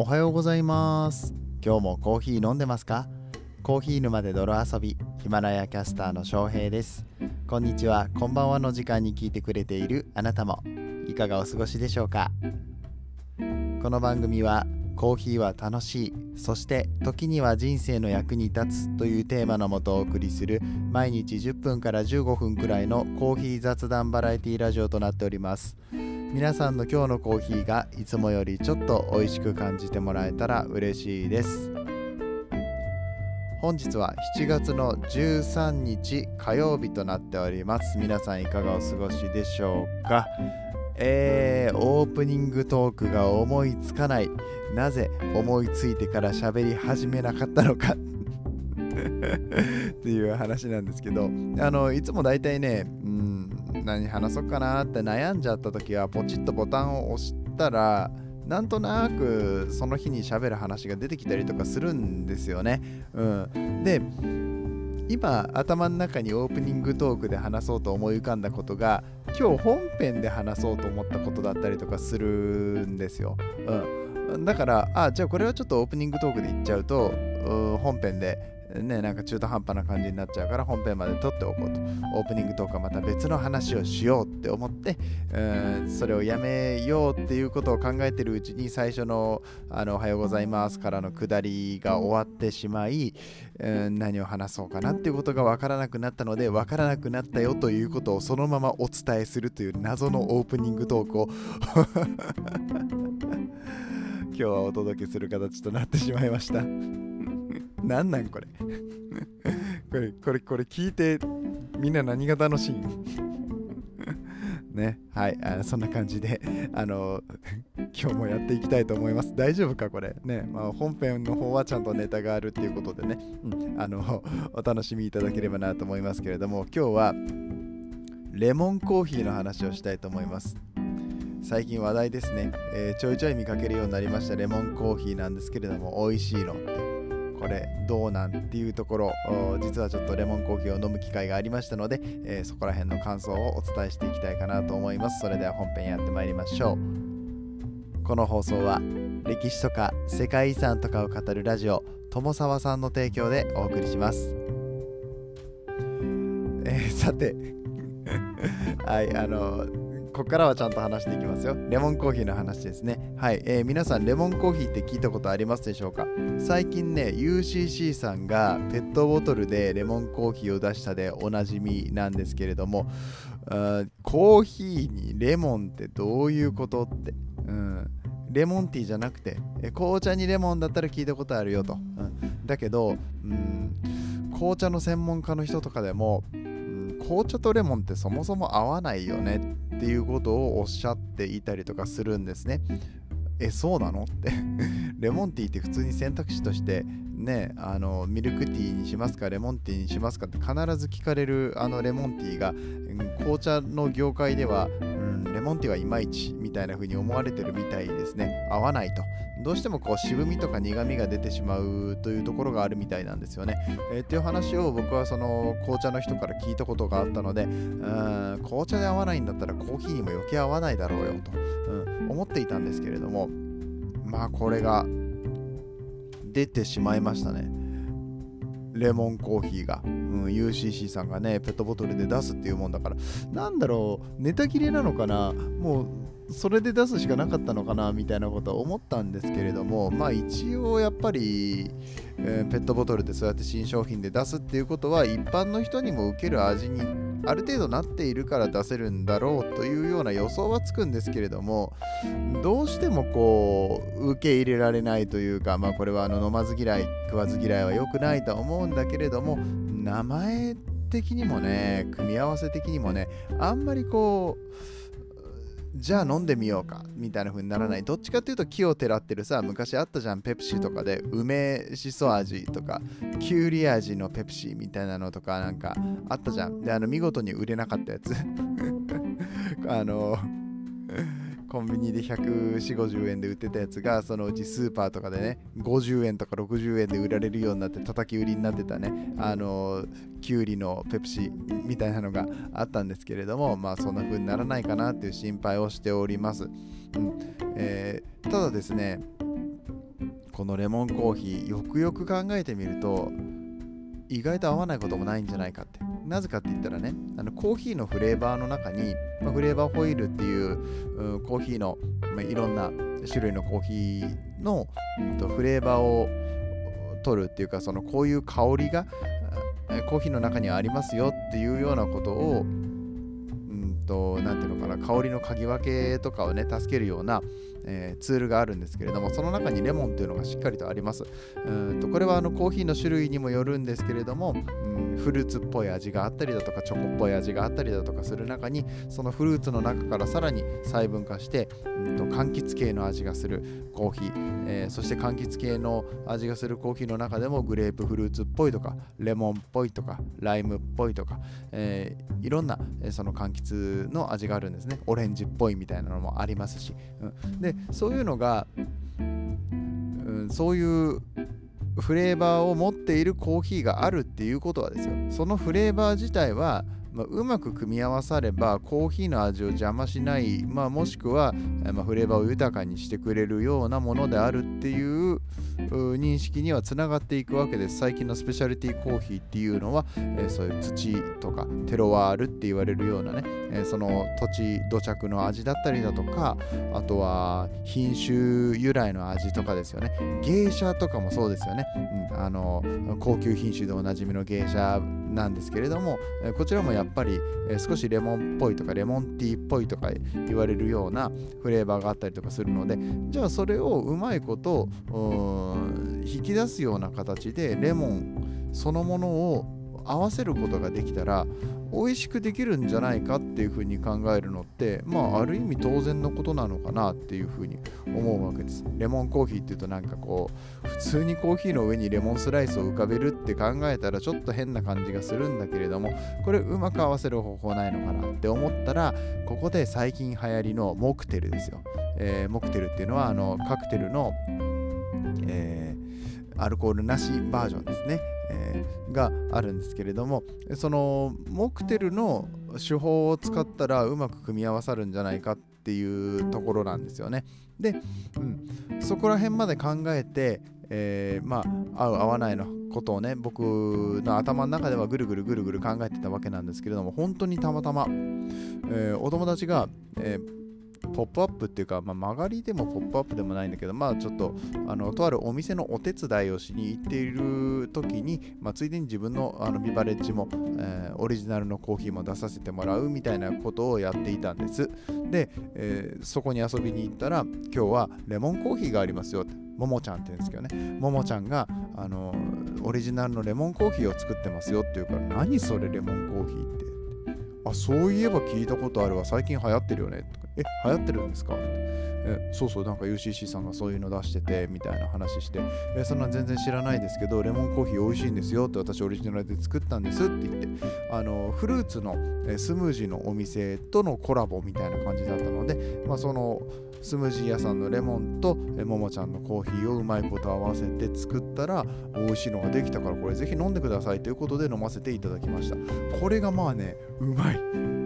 おはようございます。今日もコーヒー飲んでますか？コーヒー沼で泥遊びヒマラヤキャスターの翔平です。こんにちは。こんばんはの時間に聞いてくれているあなたも。いかがお過ごしでしょうか？この番組はコーヒーは楽しいそして時には人生の役に立つというテーマのもとお送りする毎日10分から15分くらいのコーヒー雑談バラエティラジオとなっております。皆さんの今日のコーヒーがいつもよりちょっと美味しく感じてもらえたら嬉しいです。本日は7月の13日火曜日となっております。皆さんいかがお過ごしでしょうか？えー、オープニングトークが思いつかない。なぜ思いついてから喋り始めなかったのか？っていう話なんですけど。あのいつもだいたいね、うん何話そうかなって悩んじゃった時はポチッとボタンを押したらなんとなくその日に喋る話が出てきたりとかするんですよね。うん、で今頭の中にオープニングトークで話そうと思い浮かんだことが今日本編で話そうと思ったことだったりとかするんですよ。うん、だからあじゃあこれはちょっとオープニングトークで言っちゃうと本編でね、なんか中途半端な感じになっちゃうから本編まで撮っておこうと。オープニングトークはまた別の話をしようって思って、うん、それをやめようっていうことを考えてるうちに最初のあのおはようございますからの下りが終わってしまい、うん、何を話そうかなっていうことがわからなくなったので、わからなくなったよということをそのままお伝えするという謎のオープニングトークを 今日はお届けする形となってしまいました。なんなんこれ？これこれこれ聞いてみんな何が楽しい？ねはいあそんな感じで あの今日もやっていきたいと思います。大丈夫かこれ？ね、まあ、本編の方はちゃんとネタがあるっていうことでね、うん、あのお楽しみいただければなと思いますけれども今日はレモンコーヒーの話をしたいと思います。最近話題ですね、えー、ちょいちょい見かけるようになりましたレモンコーヒーなんですけれども美味しいのって。これどうなんっていうところ実はちょっとレモンコーヒーを飲む機会がありましたので、えー、そこら辺の感想をお伝えしていきたいかなと思います。それでは本編やってまいりましょう。この放送は歴史とか世界遺産とかを語るラジオ友沢さんの提供でお送りします。えー、さて はいあのここからはちゃんと話していきますよ。レモンコーヒーの話ですね。はい、えー、皆さん、レモンコーヒーって聞いたことありますでしょうか？最近ね、UCC さんがペットボトルでレモンコーヒーを出したでおなじみなんですけれども、コーヒーにレモンってどういうことって？うんレモンティーじゃなくて、紅茶にレモンだったら聞いたことあるよと。うん、だけど、うん、紅茶の専門家の人とかでも、紅茶とレモンってそもそも合わないよねっていうことをおっしゃっていたりとかするんですね。え、そうなの？って。レモンティーって普通に選択肢としてね、あのミルクティーにしますかレモンティーにしますかって必ず聞かれるあのレモンティーが紅茶の業界では、うん、レモンティーはいまいちみたいな風に思われてるみたいですね。合わないと。どうしてもこう渋みとか苦みが出てしまうというところがあるみたいなんですよね。えー、っていう話を僕はその紅茶の人から聞いたことがあったので、うん紅茶で合わないんだったらコーヒーにも余計合わないだろうよと、うん、思っていたんですけれども、まあこれが出てしまいましたね。レモンコーヒーが、うん、UCC さんがね、ペットボトルで出すっていうもんだから、なんだろう、ネタ切れなのかなもうそれで出すしかなかったのかなみたいなことは思ったんですけれどもまあ一応やっぱり、えー、ペットボトルでそうやって新商品で出すっていうことは一般の人にも受ける味にある程度なっているから出せるんだろうというような予想はつくんですけれどもどうしてもこう受け入れられないというかまあこれはあの飲まず嫌い食わず嫌いは良くないと思うんだけれども名前的にもね組み合わせ的にもねあんまりこうじゃあ飲んでみようかみたいな風にならない。どっちかっていうと木をてらってるさ昔あったじゃんペプシとかで梅しそ味とかきゅうり味のペプシみたいなのとかなんかあったじゃん。であの見事に売れなかったやつ。あのコンビニで14050円で売ってたやつがそのうちスーパーとかでね50円とか60円で売られるようになって叩き売りになってたね。あのきゅうりのペプシみたいなのがあったんですけれどもまあそんな風にならないかなっていう心配をしております、うん。えー、ただですねこのレモンコーヒーよくよく考えてみると意外と合わないこともないんじゃないかって。なぜかって言ったらねあのコーヒーのフレーバーの中に、まあ、フレーバーホイールっていう、うコーヒーの、まあ、いろんな種類のコーヒーの、うんと、フレーバーを取るっていうかそのこういう香りがコーヒーの中にはありますよっていうようなことをうんと何ていうのかな香りの嗅ぎ分けとかをね助けるようなえー、ツールがあるんですけれどもその中にレモンというのがしっかりとあります。うんとこれはあのコーヒーの種類にもよるんですけれども、うん、フルーツっぽい味があったりだとかチョコっぽい味があったりだとかする中にそのフルーツの中からさらに細分化して、うんと、柑橘系の味がするコーヒー、えー、そして柑橘系の味がするコーヒーの中でもグレープフルーツっぽいとかレモンっぽいとかライムっぽいとか、えー、いろんな、その柑橘の味があるんですね。オレンジっぽいみたいなのもありますし、うん、ででそういうのが、うん、そういうフレーバーを持っているコーヒーがあるっていうことはですよ。そのフレーバー自体はまあ、うまく組み合わさればコーヒーの味を邪魔しない、まあ、もしくは、まあ、フレーバーを豊かにしてくれるようなものであるっていう認識にはつながっていくわけです。最近のスペシャリティコーヒーっていうのは、えー、そういう土とかテロワールって言われるようなね、えー、その土地土着の味だったりだとかあとは品種由来の味とかですよね。芸者とかもそうですよね、うん、あの高級品種でおなじみの芸者なんですけれども、えこちらもやっぱり、え少しレモンっぽいとかレモンティーっぽいとか言われるようなフレーバーがあったりとかするのでじゃあそれをうまいこと引き出すような形でレモンそのものを合わせることができたら美味しくできるんじゃないかっていうふうに考えるのってまあある意味当然のことなのかなっていうふうに思うわけです。レモンコーヒーっていうとなんかこう普通にコーヒーの上にレモンスライスを浮かべるって考えたらちょっと変な感じがするんだけれどもこれうまく合わせる方法ないのかなって思ったらここで最近流行りのモクテルですよ、えー、モクテルっていうのはあのカクテルの、えー、アルコールなしバージョンですねえー、があるんですけれどもそのモクテルの手法を使ったらうまく組み合わさるんじゃないかっていうところなんですよね。で、うん、そこら辺まで考えて、えー、まあ合う合わないのことをね僕の頭の中ではぐるぐるぐるぐる考えてたわけなんですけれども本当にたまたま、えー、お友達が、えーポップアップっていうか、まあ、曲がりでもポップアップでもないんだけど、まあちょっと、あの、とあるお店のお手伝いをしに行っている時に、まあ、ついでに自分のあのビバレッジも、えー、オリジナルのコーヒーも出させてもらうみたいなことをやっていたんです。で、えー、そこに遊びに行ったら、今日はレモンコーヒーがありますよ。ももちゃんって言うんですけどね。ももちゃんが、あの、オリジナルのレモンコーヒーを作ってますよって言うから、何それレモンコーヒーって。あ、そういえば聞いたことあるわ。最近流行ってるよね。え、流行ってるんですか？えそうそう、なんか UCC さんがそういうの出してて、みたいな話して、えそんなん全然知らないですけど、レモンコーヒー美味しいんですよって私オリジナルで作ったんですって言って、あの、フルーツのスムージーのお店とのコラボみたいな感じだったので、まあ、その、スムージー屋さんのレモンとえももちゃんのコーヒーをうまいこと合わせて作ったら美味しいのができたからこれぜひ飲んでくださいということで飲ませていただきました。これがまあねうまい。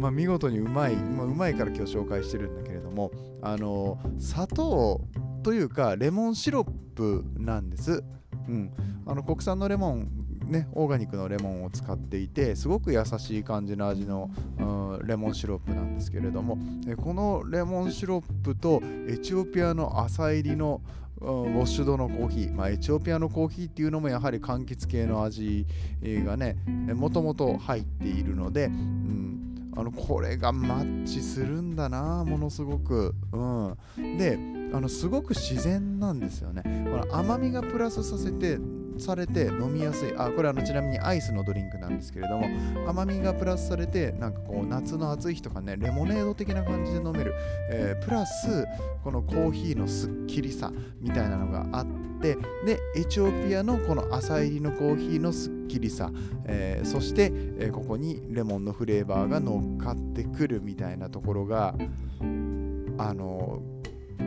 まあ、見事にうまい、まあ、うまいから今日紹介してるんだけれどもあの砂糖というかレモンシロップなんです、うん、あの国産のレモンね、オーガニックのレモンを使っていてすごく優しい感じの味の、うん、レモンシロップなんですけれどもこのレモンシロップとエチオピアの朝入りのウォッシュドのコーヒー、まあ、エチオピアのコーヒーっていうのもやはり柑橘系の味がねもともと入っているので、うん、あのこれがマッチするんだなものすごく、うん、であのすごく自然なんですよね。この甘みがプラスさせてされて飲みやすい。あこれあのちなみにアイスのドリンクなんですけれども甘みがプラスされてなんかこう夏の暑い日とかねレモネード的な感じで飲める、えー、プラスこのコーヒーのすっきりさみたいなのがあってでエチオピアのこの朝入りのコーヒーのすっきりさ、えー、そして、え、ここにレモンのフレーバーが乗っかってくるみたいなところがあの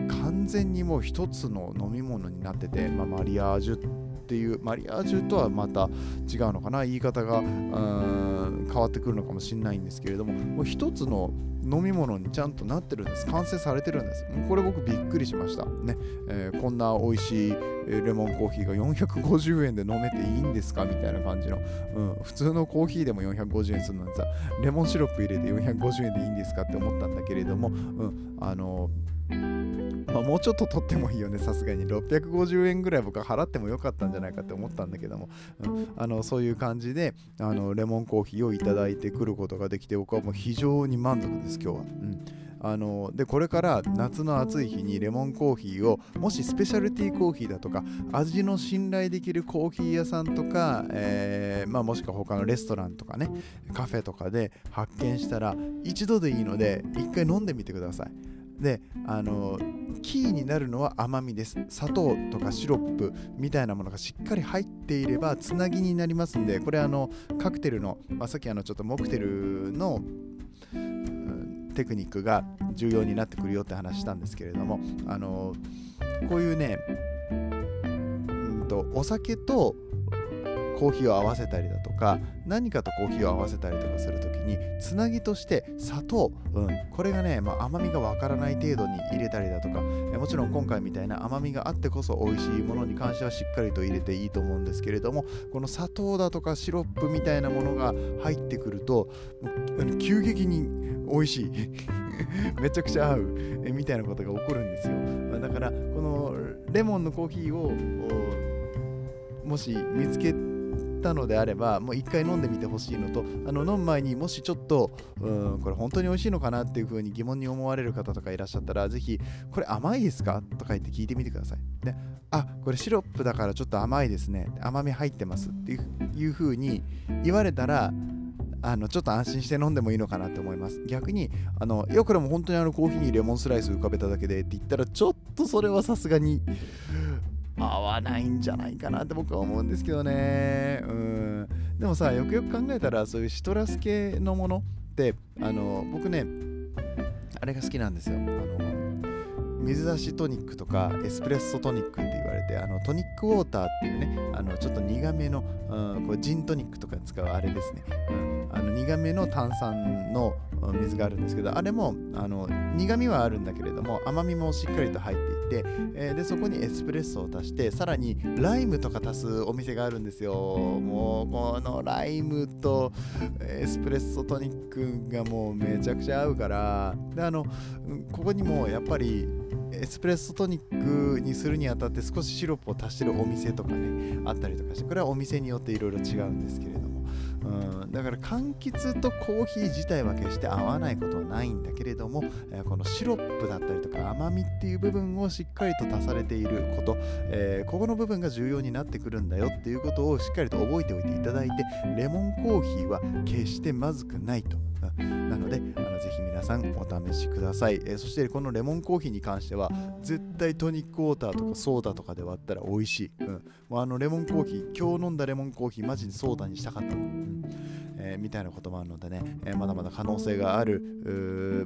完全にもう一つの飲み物になってて、まあ、マリアージュっていうマリアージュとはまた違うのかな言い方が変わってくるのかもしれないんですけれどももう一つの飲み物にちゃんとなってるんです。完成されてるんです。これ僕びっくりしました。ね、えー、こんな美味しいレモンコーヒーが450円で飲めていいんですか？みたいな感じの、うん、普通のコーヒーでも450円するのにさレモンシロップ入れて450円でいいんですか？って思ったんだけれども、うん、あのまあ、もうちょっと取ってもいいよね、さすがに。650円ぐらい僕は払ってもよかったんじゃないかって思ったんだけども、うん、あのそういう感じであのレモンコーヒーをいただいてくることができて、僕はもう非常に満足です、今日は。うんあのでこれから夏の暑い日にレモンコーヒーをもしスペシャルティーコーヒーだとか味の信頼できるコーヒー屋さんとか、えー、まあ、もしくは他のレストランとかねカフェとかで発見したら一度でいいので一回飲んでみてください。であのキーになるのは甘みです。砂糖とかシロップみたいなものがしっかり入っていればつなぎになりますんでこれあのカクテルの、まあ、さっきあのちょっとモクテルの、うん、テクニックが重要になってくるよって話したんですけれどもあのこういうねうんとお酒とコーヒーを合わせたりだとか何かとコーヒーを合わせたりとかするときにつなぎとして砂糖、うん、これがね、まあ、甘みがわからない程度に入れたりだとかもちろん今回みたいな甘みがあってこそ美味しいものに関してはしっかりと入れていいと思うんですけれどもこの砂糖だとかシロップみたいなものが入ってくると急激に美味しい。めちゃくちゃ合う。えみたいなことが起こるんですよ。だからこのレモンのコーヒーをもし見つけてたのであればもう一回飲んでみてほしいのとあの飲む前にもしちょっとうんこれ本当に美味しいのかなっていう風に疑問に思われる方とかいらっしゃったらぜひこれ甘いですか？とか言って聞いてみてください。であこれシロップだからちょっと甘いですね。甘み入ってますっていう風に言われたらあのちょっと安心して飲んでもいいのかなって思います。逆にあのよくでも本当にあのコーヒーにレモンスライス浮かべただけでって言ったらちょっとそれはさすがに合わないんじゃないかなって僕は思うんですけどね。うん。でもさ、よくよく考えたら、そういうシトラス系のものって、あの、僕ね、あれが好きなんですよ。あの、水出しトニックとかエスプレッソトニックって言われてあのトニックウォーターっていうねあのちょっと苦めの、うん、これジントニックとかに使うあれですね、うん、あの苦めの炭酸の水があるんですけどあれもあの苦みはあるんだけれども甘みもしっかりと入っていて、えー、でそこにエスプレッソを足してさらにライムとか足すお店があるんですよ。もうこのライムとエスプレッソトニックがもうめちゃくちゃ合うから。であのここにもやっぱりエスプレッソトニックにするにあたって少しシロップを足してるお店とかねあったりとかしてこれはお店によっていろいろ違うんですけれど、うん、だから柑橘とコーヒー自体は決して合わないことはないんだけれども、えー、このシロップだったりとか甘みっていう部分をしっかりと足されていること、えー、ここの部分が重要になってくるんだよっていうことをしっかりと覚えておいていただいてレモンコーヒーは決してまずくないと。なのであのぜひ皆さんお試しください、えー、そしてこのレモンコーヒーに関しては絶対トニックウォーターとかソーダとかで割ったら美味しい、うん、もうあのレモンコーヒー今日飲んだレモンコーヒーマジでソーダにしたかったの、うんえー、みたいなこともあるのでね、えー、まだまだ可能性がある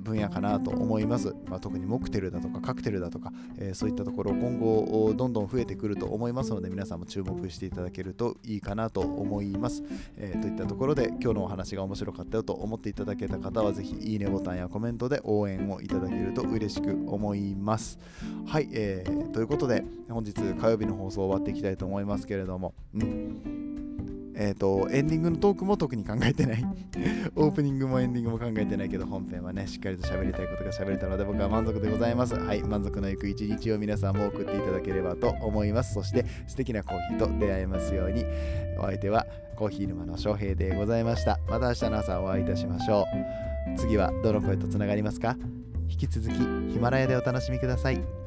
分野かなと思います、まあ、特にモクテルだとかカクテルだとか、えー、そういったところ今後どんどん増えてくると思いますので皆さんも注目していただけるといいかなと思います、え、といったところで今日のお話が面白かったよと思っていただけた方はぜひいいねボタンやコメントで応援をいただけると嬉しく思います。はい、えー、ということで本日火曜日の放送終わっていきたいと思いますけれども、うん。えっ、ー、と、エンディングのトークも特に考えてない オープニングもエンディングも考えてないけど、本編はね、しっかりと喋りたいことが喋れたので、僕は満足でございます。はい、満足のいく一日を皆さんも送っていただければと思います。そして、素敵なコーヒーと出会えますように、お相手はコーヒー沼の翔平でございました。また明日の朝お会いいたしましょう。次はどの声とつながりますか？引き続きヒマラヤでお楽しみください。